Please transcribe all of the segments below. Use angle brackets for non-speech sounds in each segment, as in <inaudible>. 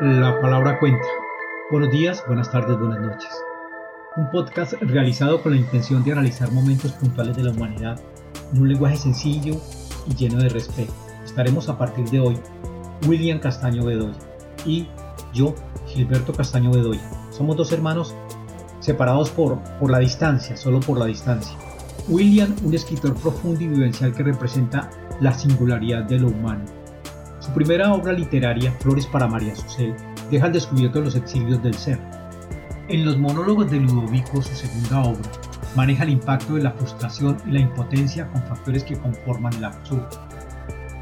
La palabra cuenta. Buenos días, buenas tardes, buenas noches. Un podcast realizado con la intención de analizar momentos puntuales de la humanidad en un lenguaje sencillo y lleno de respeto. Estaremos a partir de hoy William Castaño Bedoya y yo, Gilberto Castaño Bedoya. Somos dos hermanos separados por, por la distancia, solo por la distancia. William, un escritor profundo y vivencial que representa la singularidad de lo humano su primera obra literaria, Flores para María Susel, deja al descubierto los exilios del ser. En los monólogos de Ludovico, su segunda obra, maneja el impacto de la frustración y la impotencia con factores que conforman el absurdo.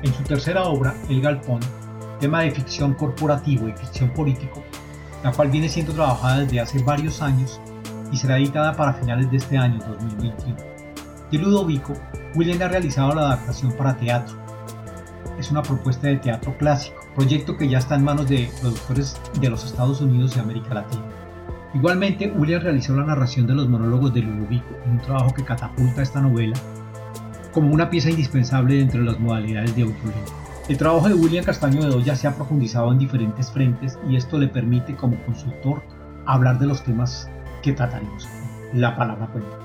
En su tercera obra, El Galpón, tema de ficción corporativo y ficción político, la cual viene siendo trabajada desde hace varios años y será editada para finales de este año 2021. De Ludovico, William ha realizado la adaptación para teatro, es una propuesta de teatro clásico, proyecto que ya está en manos de productores de los Estados Unidos y América Latina. Igualmente, William realizó la narración de los monólogos de Ludovico, un trabajo que catapulta esta novela como una pieza indispensable dentro de las modalidades de autoría. El trabajo de William Castaño de Doya se ha profundizado en diferentes frentes y esto le permite como consultor hablar de los temas que trataremos. La palabra cuenta.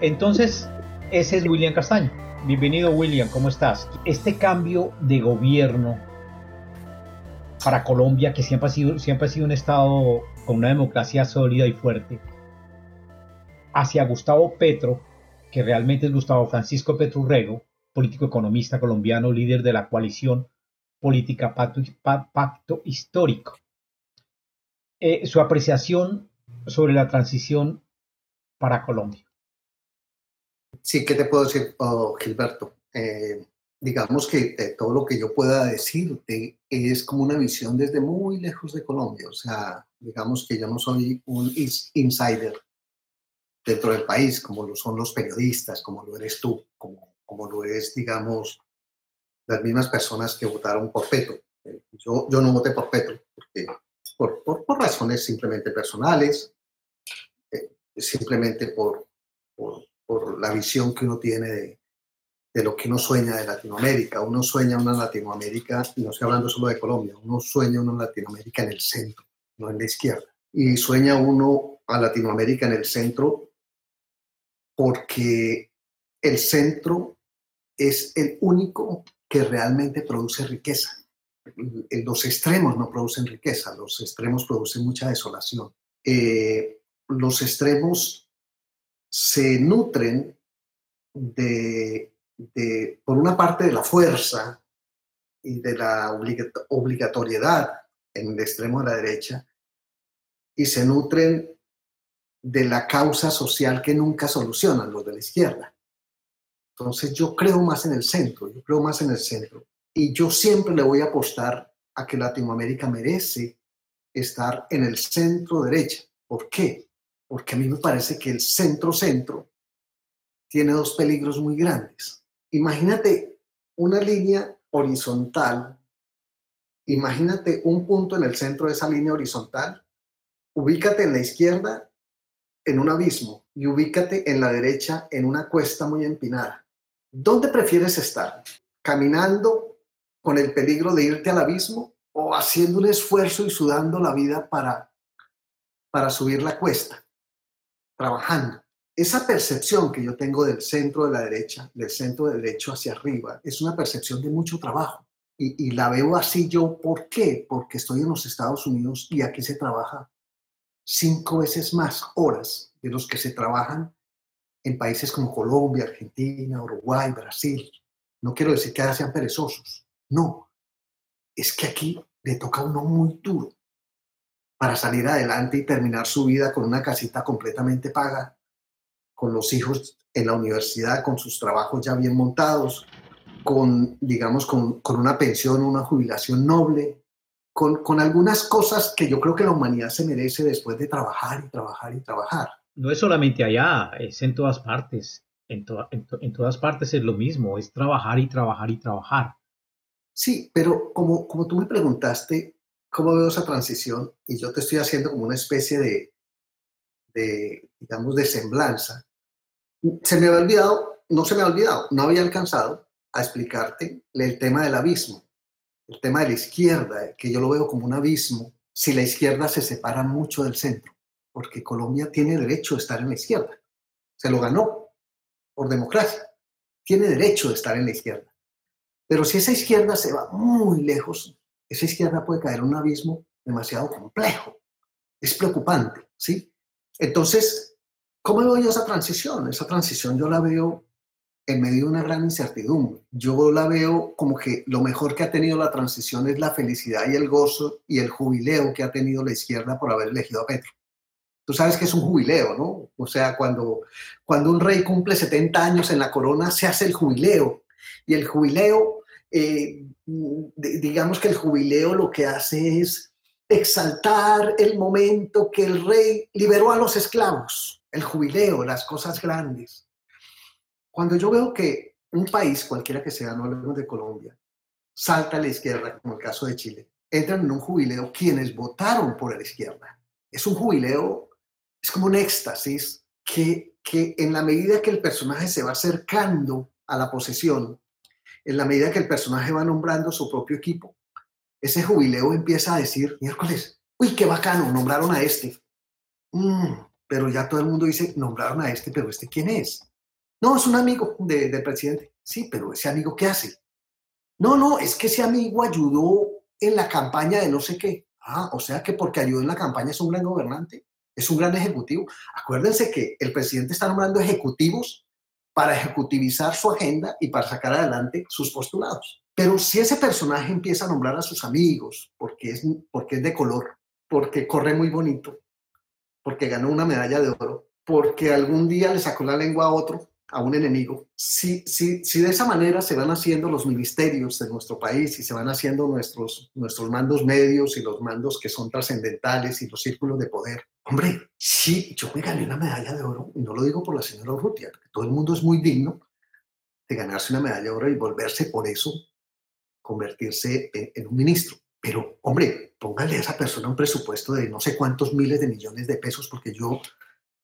Entonces, ese es William Castaño. Bienvenido William, ¿cómo estás? Este cambio de gobierno para Colombia, que siempre ha sido, siempre ha sido un Estado con una democracia sólida y fuerte, hacia Gustavo Petro, que realmente es Gustavo Francisco Petrurrego, político economista colombiano, líder de la coalición política Pacto, Histórico. Eh, su apreciación sobre la transición para Colombia. Sí, ¿qué te puedo decir, oh, Gilberto? Eh, digamos que eh, todo lo que yo pueda decirte es como una visión desde muy lejos de Colombia. O sea, digamos que yo no soy un insider dentro del país, como lo son los periodistas, como lo eres tú, como, como lo es, digamos, las mismas personas que votaron por Petro. Eh, yo, yo no voté por Petro, porque, por, por, por razones simplemente personales, simplemente por, por por la visión que uno tiene de, de lo que uno sueña de Latinoamérica. Uno sueña una Latinoamérica, y no estoy hablando solo de Colombia, uno sueña una Latinoamérica en el centro, no en la izquierda. Y sueña uno a Latinoamérica en el centro porque el centro es el único que realmente produce riqueza. Los extremos no producen riqueza, los extremos producen mucha desolación. Eh, los extremos se nutren de, por una parte, de la fuerza y de la obligatoriedad en el extremo de la derecha, y se nutren de la causa social que nunca solucionan los de la izquierda. Entonces yo creo más en el centro, yo creo más en el centro. Y yo siempre le voy a apostar a que Latinoamérica merece estar en el centro derecha. ¿Por qué? Porque a mí me parece que el centro-centro tiene dos peligros muy grandes. Imagínate una línea horizontal, imagínate un punto en el centro de esa línea horizontal, ubícate en la izquierda en un abismo y ubícate en la derecha en una cuesta muy empinada. ¿Dónde prefieres estar? ¿Caminando con el peligro de irte al abismo o haciendo un esfuerzo y sudando la vida para, para subir la cuesta? Trabajando. Esa percepción que yo tengo del centro de la derecha, del centro de derecho hacia arriba, es una percepción de mucho trabajo. Y, la veo así yo, ¿por qué? Porque estoy en los Estados Unidos y aquí se trabaja cinco veces más horas de los que se trabajan en países como Colombia, Argentina, Uruguay, Brasil. No quiero decir que sean perezosos, no. Es que aquí le toca a uno muy duro para salir adelante y terminar su vida con una casita completamente paga, con los hijos en la universidad, con sus trabajos ya bien montados, con, digamos, con, con una pensión, una jubilación noble, con, con, algunas cosas que yo creo que la humanidad se merece después de trabajar y trabajar y trabajar. No es solamente allá, es en todas partes. En, en, en todas partes es lo mismo, es trabajar y trabajar y trabajar. Sí, pero como, como tú me preguntaste, cómo veo esa transición y yo te estoy haciendo como una especie de, de, digamos, de semblanza. Se me había olvidado, no se me ha olvidado, no había alcanzado a explicarte el tema del abismo. el tema de la izquierda, que yo lo veo como un abismo, si la izquierda se separa mucho del centro, porque Colombia tiene derecho de estar en la izquierda. Se lo ganó por democracia. Tiene derecho de estar en la izquierda. Pero si esa izquierda se va muy lejos, esa izquierda puede caer en un abismo demasiado complejo. Es preocupante, ¿sí? Entonces, ¿cómo veo yo esa transición? Esa transición yo la veo en medio de una gran incertidumbre. Yo la veo como que lo mejor que ha tenido la transición es la felicidad y el gozo y el jubileo que ha tenido la izquierda por haber elegido a Petro. Tú sabes que es un jubileo, ¿no? O sea, cuando, cuando un rey cumple 70 años en la corona, se hace el jubileo. Y el jubileo, eh, digamos que el jubileo lo que hace es exaltar el momento que el rey liberó a los esclavos, el jubileo, las cosas grandes. Cuando yo veo que un país, cualquiera que sea, no hablemos de Colombia, salta a la izquierda, como el caso de Chile, entran en un jubileo quienes votaron por la izquierda. Es un jubileo, es como un éxtasis que, que en la medida que el personaje se va acercando a la posesión, en la medida que el personaje va nombrando su propio equipo, ese jubileo empieza a decir, miércoles, uy, qué bacano, nombraron a este. Mm, pero ya todo el mundo dice, nombraron a este, pero este quién es? No, es un amigo del presidente. Sí, pero ese amigo, ¿qué hace? No, no, es que ese amigo ayudó en la campaña de no sé qué. Ah, o sea que porque ayudó en la campaña es un gran gobernante, es un gran ejecutivo. Acuérdense que el presidente está nombrando ejecutivos para ejecutivizar su agenda y para sacar adelante sus postulados. Pero si ese personaje empieza a nombrar a sus amigos porque es, porque es de color, porque corre muy bonito, porque ganó una medalla de oro, porque algún día le sacó la lengua a otro, a un enemigo. Si, si, si de esa manera se van haciendo los ministerios de nuestro país y se van haciendo nuestros, nuestros mandos medios y los mandos que son trascendentales y los círculos de poder, hombre, sí, yo me gané una medalla de oro, y no lo digo por la señora Urrutia, todo el mundo es muy digno de ganarse una medalla de oro y volverse por eso, convertirse en, en un ministro. Pero, hombre, póngale a esa persona un presupuesto de no sé cuántos miles de millones de pesos, porque yo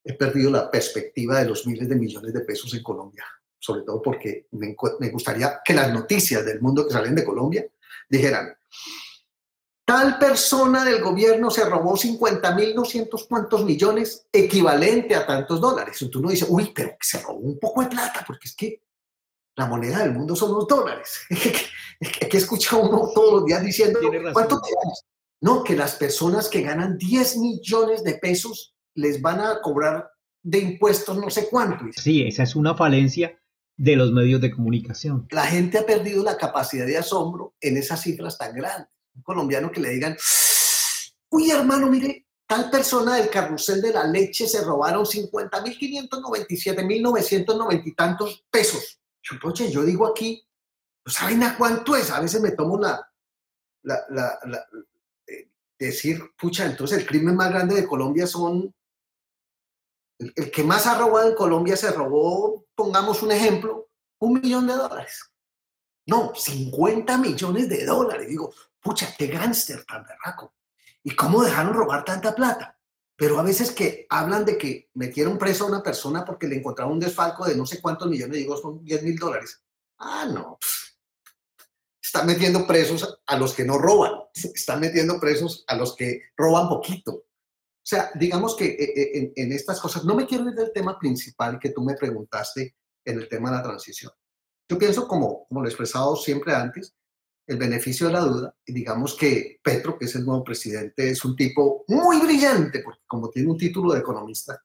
he perdido la perspectiva de los miles de millones de pesos en Colombia, sobre todo porque me, gustaría que las noticias del mundo que salen de Colombia dijeran, tal persona del gobierno se robó 50 mil, no cuantos millones, equivalente a tantos dólares. Y tú no dices, uy, pero se robó un poco de plata, porque es que la moneda del mundo son los dólares. <laughs> que escucha uno todos los días diciendo, ¿cuánto te ganas? No, que las personas que ganan 10 millones de pesos les van a cobrar de impuestos no sé cuánto. Sí, esa es una falencia de los medios de comunicación. La gente ha perdido la capacidad de asombro en esas cifras tan grandes. Colombiano que le digan, uy hermano, mire, tal persona del carrusel de la leche se robaron 50 mil 597 mil 990 y tantos pesos. Oye, yo digo aquí, pues ¿saben a cuánto es? A veces me tomo la, la eh, decir, pucha, entonces el crimen más grande de Colombia son el, que más ha robado en Colombia se robó, pongamos un ejemplo, un millón de dólares. No, 50 millones de dólares. Digo, pucha, qué gánster tan berraco. ¿Y cómo dejaron robar tanta plata? Pero a veces que hablan de que metieron preso a una persona porque le encontraron un desfalco de no sé cuántos millones, digo, son 10 mil dólares. Ah, no. Están metiendo presos a los que no roban. Están metiendo presos a los que roban poquito. O sea, digamos que eh, eh, en, estas cosas, no me quiero ir del tema principal que tú me preguntaste en el tema de la transición. Yo pienso, como, como lo he expresado siempre antes, el beneficio de la duda, y digamos que Petro, que es el nuevo presidente, es un tipo muy brillante, porque como tiene un título de economista,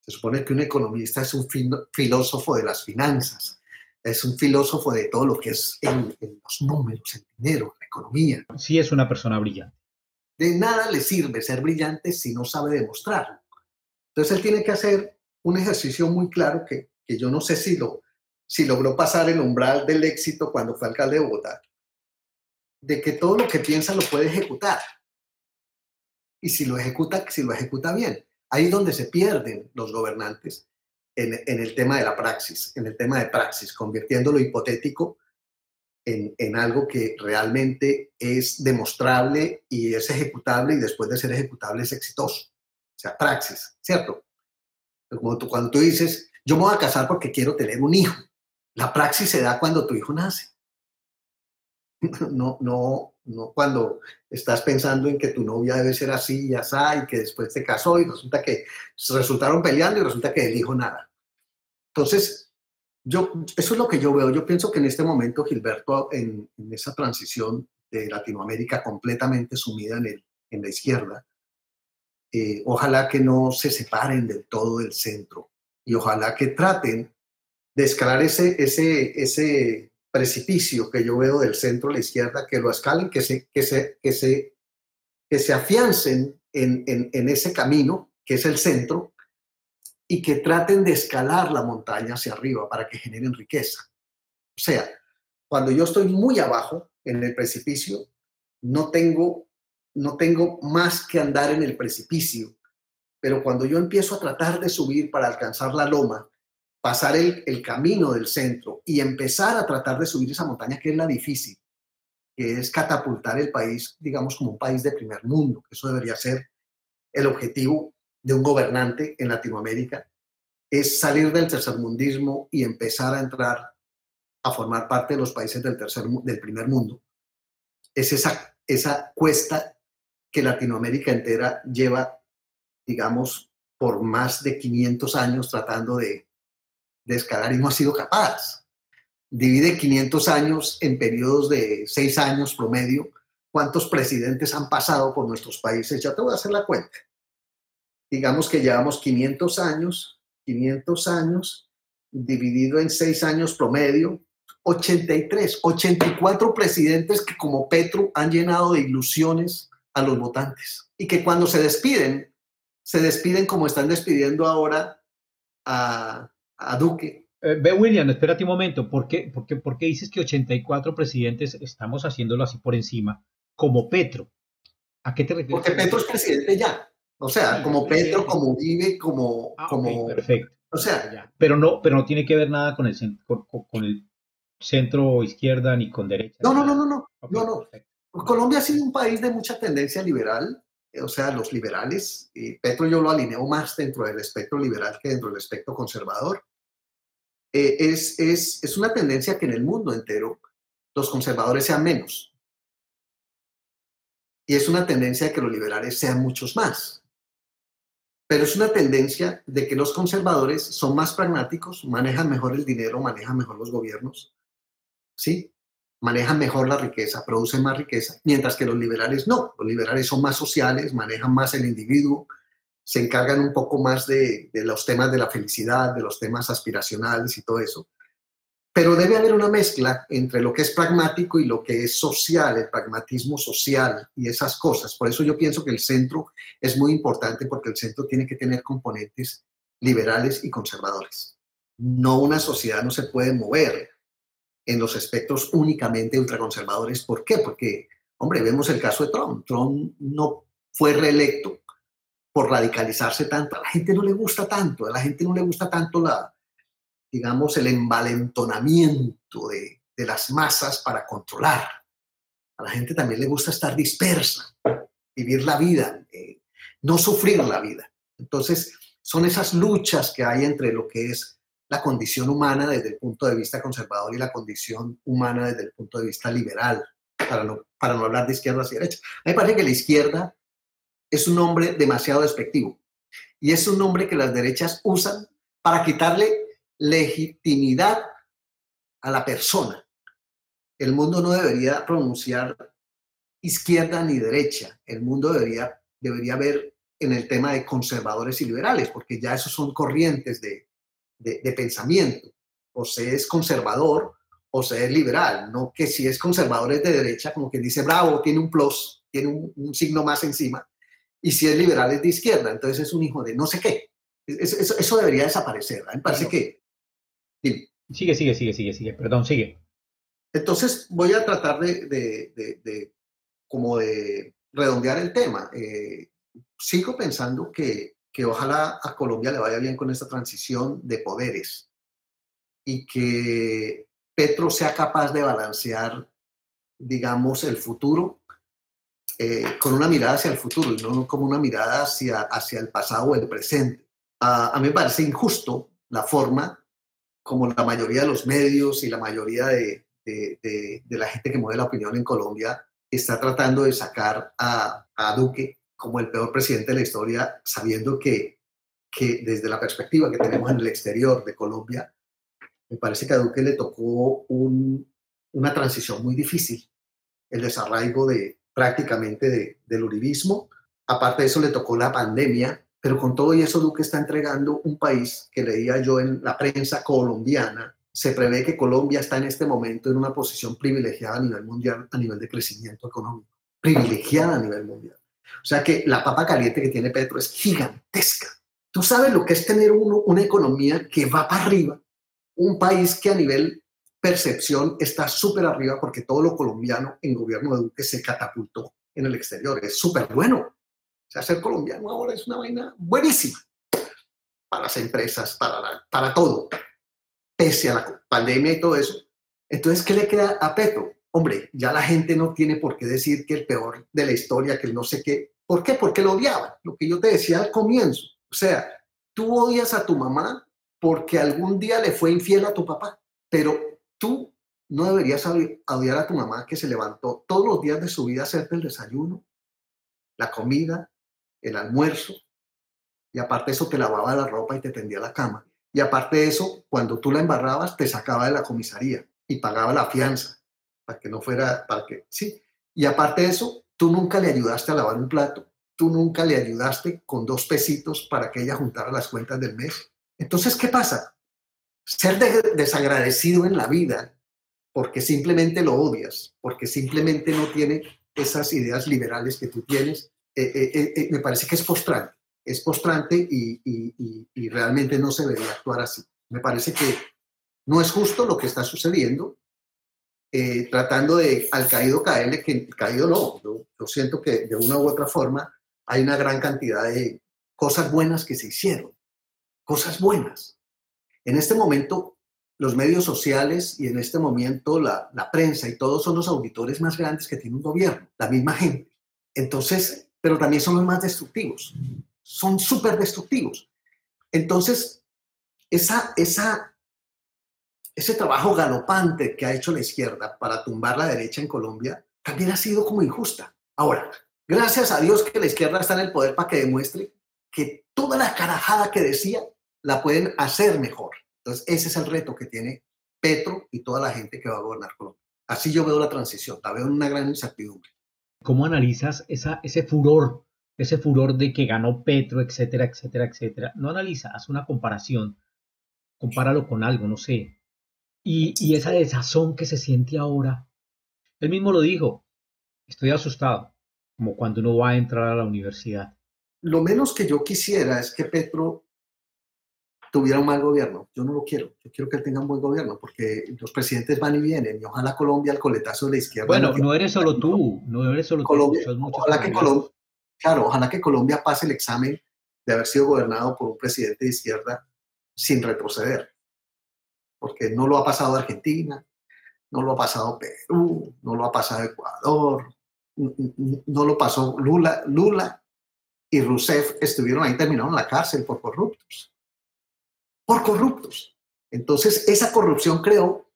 se supone que un economista es un filósofo de las finanzas, es un filósofo de todo lo que es en, en los números, el dinero, la economía. Sí, es una persona brillante. De nada le sirve ser brillante si no sabe demostrarlo. Entonces él tiene que hacer un ejercicio muy claro que, que yo no sé si, lo, si logró pasar el umbral del éxito cuando fue alcalde de Bogotá, de que todo lo que piensa lo puede ejecutar. Y si lo ejecuta, si lo ejecuta bien. Ahí es donde se pierden los gobernantes en, en el tema de la praxis, en el tema de praxis, convirtiendo lo hipotético en, algo que realmente es demostrable y es ejecutable y después de ser ejecutable es exitoso. O sea, praxis, ¿cierto? Como cuando tú dices, yo me voy a casar porque quiero tener un hijo, la praxis se da cuando tu hijo nace. <laughs> no, no, no cuando estás pensando en que tu novia debe ser así y así, y que después se casó y resulta que resultaron peleando y resulta que dijo nada. Entonces, yo, eso es lo que yo veo. Yo pienso que en este momento, Gilberto, en, esa transición de Latinoamérica completamente sumida en, el, en la izquierda, eh, ojalá que no se separen del todo del centro y ojalá que traten de escalar ese, ese, ese precipicio que yo veo del centro a la izquierda, que lo escalen, que se, que se, que se, que se afiancen en, en, en ese camino, que es el centro, y que traten de escalar la montaña hacia arriba para que generen riqueza. O sea, cuando yo estoy muy abajo en el precipicio, no tengo, no tengo más que andar en el precipicio, pero cuando yo empiezo a tratar de subir para alcanzar la loma, pasar el, camino del centro y empezar a tratar de subir esa montaña que es la difícil, que es catapultar el país, digamos, como un país de primer mundo, eso debería ser el objetivo de un gobernante en Latinoamérica, es salir del tercermundismo y empezar a entrar a formar parte de los países del, tercer, del primer mundo. Es esa, esa cuesta que Latinoamérica entera lleva, digamos, por más de 500 años tratando de, de escalar y no ha sido capaz. Divide 500 años en periodos de 6 años promedio. ¿Cuántos presidentes han pasado por nuestros países? Ya te voy a hacer la cuenta. Digamos que llevamos 500 años, 500 años dividido en 6 años promedio, 83, 84 presidentes que como Petro han llenado de ilusiones a los votantes y que cuando se despiden, se despiden como están despidiendo ahora a, a Duque. Eh, ve, William, espérate un momento. ¿Por qué, por, qué, ¿Por qué dices que 84 presidentes estamos haciéndolo así por encima, como Petro? ¿A qué te refieres? Porque Petro es presidente ya. O sea, como Petro, como vive, como... Ah, como perfecto. O sea... Pero no, pero no tiene que ver nada con el, con, con el centro izquierda ni con derecha. No, no, no, no, no. no, no. Colombia ha sido un país de mucha tendencia liberal, o sea, los liberales, y Petro yo lo alineo más dentro del espectro liberal que dentro del espectro conservador. Eh, es, es, es una tendencia que en el mundo entero los conservadores sean menos. Y es una tendencia de que los liberales sean muchos más. Pero es una tendencia de que los conservadores son más pragmáticos, manejan mejor el dinero, manejan mejor los gobiernos, ¿sí? Manejan mejor la riqueza, producen más riqueza, mientras que los liberales no. Los liberales son más sociales, manejan más el individuo, se encargan un poco más de, los temas de la felicidad, de los temas aspiracionales y todo eso. Pero debe haber una mezcla entre lo que es pragmático y lo que es social, el pragmatismo social y esas cosas. Por eso yo pienso que el centro es muy importante porque el centro tiene que tener componentes liberales y conservadores. No una sociedad no se puede mover en los aspectos únicamente ultraconservadores. ¿Por qué? Porque, hombre, vemos el caso de Trump. Trump no fue reelecto por radicalizarse tanto. A la gente no le gusta tanto, a la gente no le gusta tanto la, digamos, el envalentonamiento de, las masas para controlar. A la gente también le gusta estar dispersa, vivir la vida, eh, no sufrir la vida. Entonces, son esas luchas que hay entre lo que es la condición humana desde el punto de vista conservador y la condición humana desde el punto de vista liberal, para no, para no hablar de izquierda hacia derecha. A mí me parece que la izquierda es un nombre demasiado despectivo y es un nombre que las derechas usan para quitarle legitimidad a la persona. El mundo no debería pronunciar izquierda ni derecha. El mundo debería, debería ver en el tema de conservadores y liberales, porque ya esos son corrientes de, de, pensamiento. O se es conservador o se es liberal. No que si es conservador es de derecha, como quien dice, bravo, tiene un plus, tiene un signo más encima y si es liberal es de izquierda, entonces es un hijo de no sé qué. Eso, eso debería desaparecer. Me parece que... Sigue, sigue, sigue, sigue, sigue, perdón, sigue. Entonces voy a tratar de, de, de, como de redondear el tema. Eh, sigo pensando que, que ojalá a Colombia le vaya bien con esta transición de poderes y que Petro sea capaz de balancear, digamos, el futuro eh, con una mirada hacia el futuro y no como una mirada hacia, hacia el pasado o el presente. a mí me parece injusto la forma como la mayoría de los medios y la mayoría de, de, la gente que mueve la opinión en Colombia está tratando de sacar a, a Duque como el peor presidente de la historia, sabiendo que, que desde la perspectiva que tenemos en el exterior de Colombia, me parece que a Duque le tocó una transición muy difícil, el desarraigo de prácticamente del uribismo. Aparte de eso, le tocó la pandemia, pero con todo y eso, Duque está entregando un país que leía yo en la prensa colombiana. Se prevé que Colombia está en este momento en una posición privilegiada a nivel mundial, a nivel de crecimiento económico. Privilegiada a nivel mundial. O sea que la papa caliente que tiene Petro es gigantesca. Tú sabes lo que es tener una economía que va para arriba, un país que a nivel percepción está súper arriba porque todo lo colombiano en gobierno de Duque se catapultó en el exterior. Es súper bueno. O sea, ser colombiano ahora es una vaina buenísima para las empresas, para, para todo, pese a la pandemia y todo eso. Entonces, ¿qué le queda a Petro? Hombre, ya la gente no tiene por qué decir que el peor de la historia, que el no sé qué. ¿Por qué? Porque lo odiaba. Lo que yo te decía al comienzo. O sea, tú odias a tu mamá porque algún día le fue infiel a tu papá, pero tú no deberías odiar a tu mamá que se levantó todos los días de su vida a hacerte el desayuno, la comida, el almuerzo, y aparte eso te lavaba la ropa y te tendía la cama. Y aparte de eso, cuando tú la embarrabas, te sacaba de la comisaría y pagaba la fianza para que no fuera, para que, sí. Y aparte de eso, tú nunca le ayudaste a lavar un plato, tú nunca le ayudaste con dos pesitos para que ella juntara las cuentas del mes. Entonces, ¿qué pasa? Ser desagradecido en la vida porque simplemente lo odias, porque simplemente no tiene esas ideas liberales que tú tienes, eh, eh, eh, me parece que es postrante. Es postrante y, realmente no se debería actuar así. Me parece que no es justo lo que está sucediendo, tratando de al caído caerle, que caído no. Yo siento que de una u otra forma hay una gran cantidad de cosas buenas que se hicieron cosas buenas. En este momento, los medios sociales y en este momento la, prensa y todos son los auditores más grandes que tiene un gobierno, la misma gente. Entonces, pero también son los más destructivos. Son súper destructivos. Entonces, esa, esa, ese trabajo galopante que ha hecho la izquierda para tumbar la derecha en Colombia también ha sido como injusta. Ahora, gracias a Dios que la izquierda está en el poder para que demuestre que toda la carajada que decía la pueden hacer mejor. Entonces, ese es el reto que tiene Petro y toda la gente que va a gobernar Colombia. Así yo veo la transición, la veo en una gran incertidumbre. ¿Cómo analizas esa, ese furor, ese furor de que ganó Petro, etcétera, etcétera, etcétera? No analizas, una comparación, compáralo con algo, no sé. Y, y esa desazón que se siente ahora. Él mismo lo dijo, estoy asustado, como cuando uno va a entrar a la universidad. Lo menos que yo quisiera es que Petro tuviera un mal gobierno. Yo no lo quiero. Yo quiero que él tenga un buen gobierno porque los presidentes van y vienen y ojalá Colombia al coletazo de la izquierda. Bueno, no, eres solo tú, no eres solo Colombia, tú. Ojalá que Colombia, claro, ojalá que Colombia pase el examen de haber sido gobernado por un presidente de izquierda sin retroceder. Porque no lo ha pasado Argentina, no lo ha pasado Perú, no lo ha pasado Ecuador, no lo pasó Lula. Lula y Rousseff estuvieron ahí, terminaron en la cárcel por corruptos por corruptos. Entonces, esa corrupción creó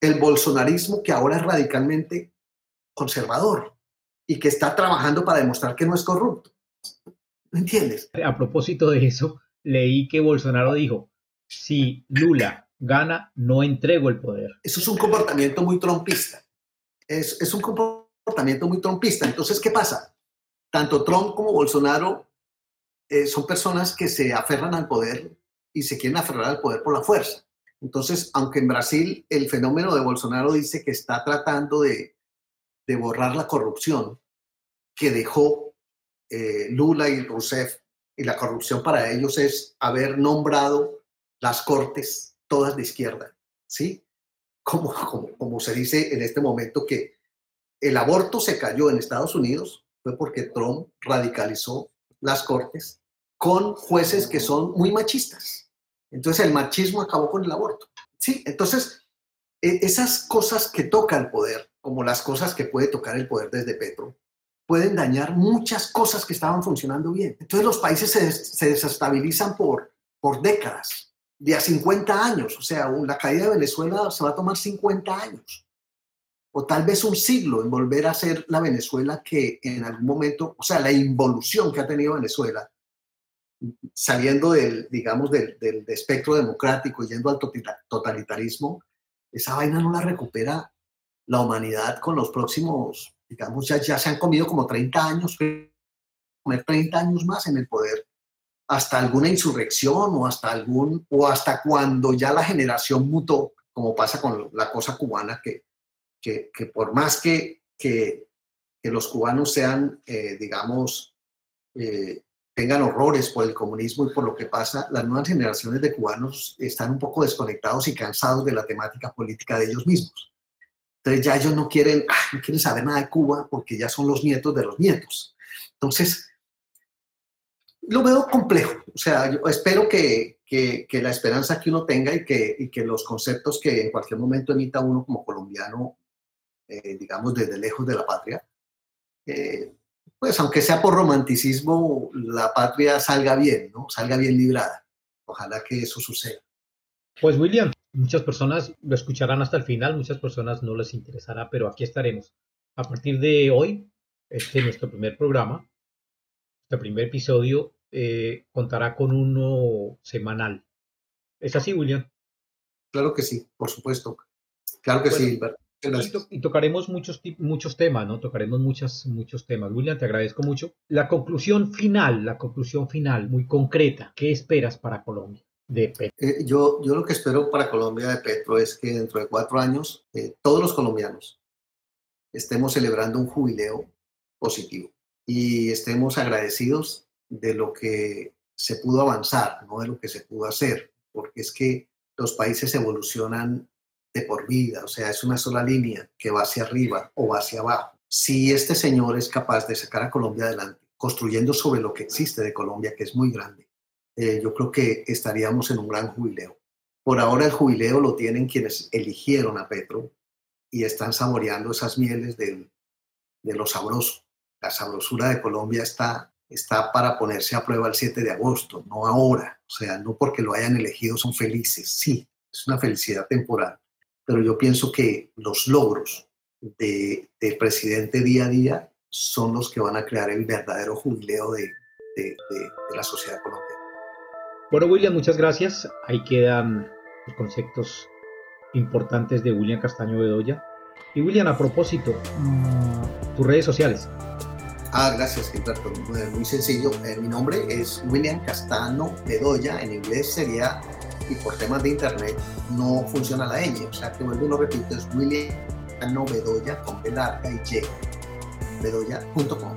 el bolsonarismo que ahora es radicalmente conservador y que está trabajando para demostrar que no es corrupto. ¿Me entiendes? A propósito de eso, leí que Bolsonaro dijo, si Lula gana, no entrego el poder. Eso es un comportamiento muy trompista. Es, es un comportamiento muy trompista. Entonces, ¿qué pasa? Tanto Trump como Bolsonaro eh, son personas que se aferran al poder y se quieren aferrar al poder por la fuerza. Entonces, aunque en Brasil el fenómeno de Bolsonaro dice que está tratando de, borrar la corrupción que dejó eh, Lula y Rousseff, y la corrupción para ellos es haber nombrado las cortes todas de izquierda, ¿sí? Como, como, como se dice en este momento que el aborto se cayó en Estados Unidos fue porque Trump radicalizó las cortes con jueces que son muy machistas. Entonces el machismo acabó con el aborto. Sí, entonces e, esas cosas que toca el poder, como las cosas que puede tocar el poder desde Petro, pueden dañar muchas cosas que estaban funcionando bien. Entonces los países se, desestabilizan por, por décadas, de a 50 años. O sea, la caída de Venezuela se va a tomar 50 años. o tal vez un siglo en volver a ser la Venezuela que en algún momento, o sea, la involución que ha tenido Venezuela, saliendo del, digamos, del, del espectro democrático yendo al totalitarismo, esa vaina no la recupera la humanidad con los próximos, digamos, ya, ya se han comido como 30 años, comer 30 años más en el poder, hasta alguna insurrección o hasta algún, o hasta cuando ya la generación mutó, como pasa con la cosa cubana, que, que, que por más que, que, que, los cubanos sean, eh, digamos, eh, tengan horrores por el comunismo y por lo que pasa, las nuevas generaciones de cubanos están un poco desconectados y cansados de la temática política de ellos mismos. Entonces ya ellos no quieren, ah, no quieren saber nada de Cuba porque ya son los nietos de los nietos. Entonces, lo veo complejo. O sea, yo espero que, que, la esperanza que uno tenga y que, y que los conceptos que en cualquier momento emita uno como colombiano, eh, digamos, desde lejos de la patria, eh, pues aunque sea por romanticismo, la patria salga bien, ¿no? Salga bien librada. Ojalá que eso suceda. Pues William, muchas personas lo escucharán hasta el final, muchas personas no les interesará, pero aquí estaremos. A partir de hoy, este es nuestro primer programa, nuestro primer episodio eh, contará con uno semanal. ¿Es así, William? Claro que sí, por supuesto. Claro que sí, y, to y, tocaremos muchos, muchos temas, ¿no? Tocaremos muchas, muchos temas. William, te agradezco mucho. La conclusión final, la conclusión final, muy concreta. ¿Qué esperas para Colombia? De Petro? Eh, yo, yo lo que espero para Colombia de Petro es que dentro de cuatro años eh, todos los colombianos estemos celebrando un jubileo positivo y estemos agradecidos de lo que se pudo avanzar, no de lo que se pudo hacer, porque es que los países evolucionan de por vida, o sea, es una sola línea que va hacia arriba o va hacia abajo. Si este señor es capaz de sacar a Colombia adelante, construyendo sobre lo que existe de Colombia, que es muy grande, eh, yo creo que estaríamos en un gran jubileo. Por ahora el jubileo lo tienen quienes eligieron a Petro y están saboreando esas mieles de lo sabroso. La sabrosura de Colombia está, está para ponerse a prueba el 7 de agosto, no ahora. O sea, no porque lo hayan elegido son felices, sí, es una felicidad temporal pero yo pienso que los logros de, del presidente día a día son los que van a crear el verdadero jubileo de, de, de la sociedad colombiana. Bueno, William, muchas gracias. Ahí quedan los conceptos importantes de William Castaño Bedoya. Y William, a propósito, mm, tus redes sociales. Ah, gracias, Gilberto. Muy sencillo. Eh, mi nombre es William Castano Bedoya. En inglés sería y por temas de internet no funciona la ñ. O sea que vuelvo y lo repito, es William Bedoya con B y Y. Bedoya.com.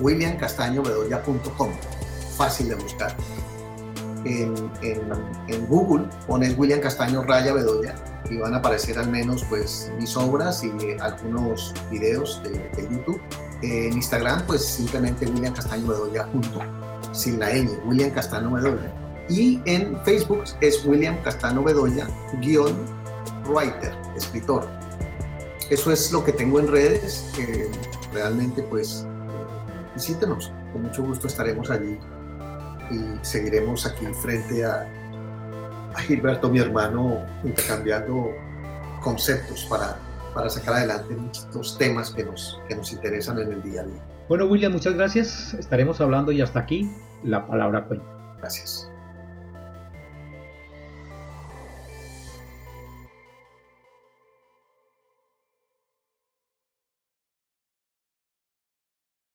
William Castaño Bedoya.com. Fácil de buscar. En, en, en, Google pones William Castaño Raya Bedoya y van a aparecer al menos pues mis obras y algunos videos de, de YouTube. En Instagram pues simplemente William Castaño Bedoya junto, sin la ñ, William Castaño Bedoya y en Facebook es William Castano Bedoya, guion writer, escritor. Eso es lo que tengo en redes. Eh, realmente, pues, visítenos. Con mucho gusto estaremos allí y seguiremos aquí frente a, a Gilberto, mi hermano, intercambiando conceptos para, para sacar adelante muchos temas que nos, que nos interesan en el día a día. Bueno, William, muchas gracias. Estaremos hablando y hasta aquí la palabra cuenta. Gracias.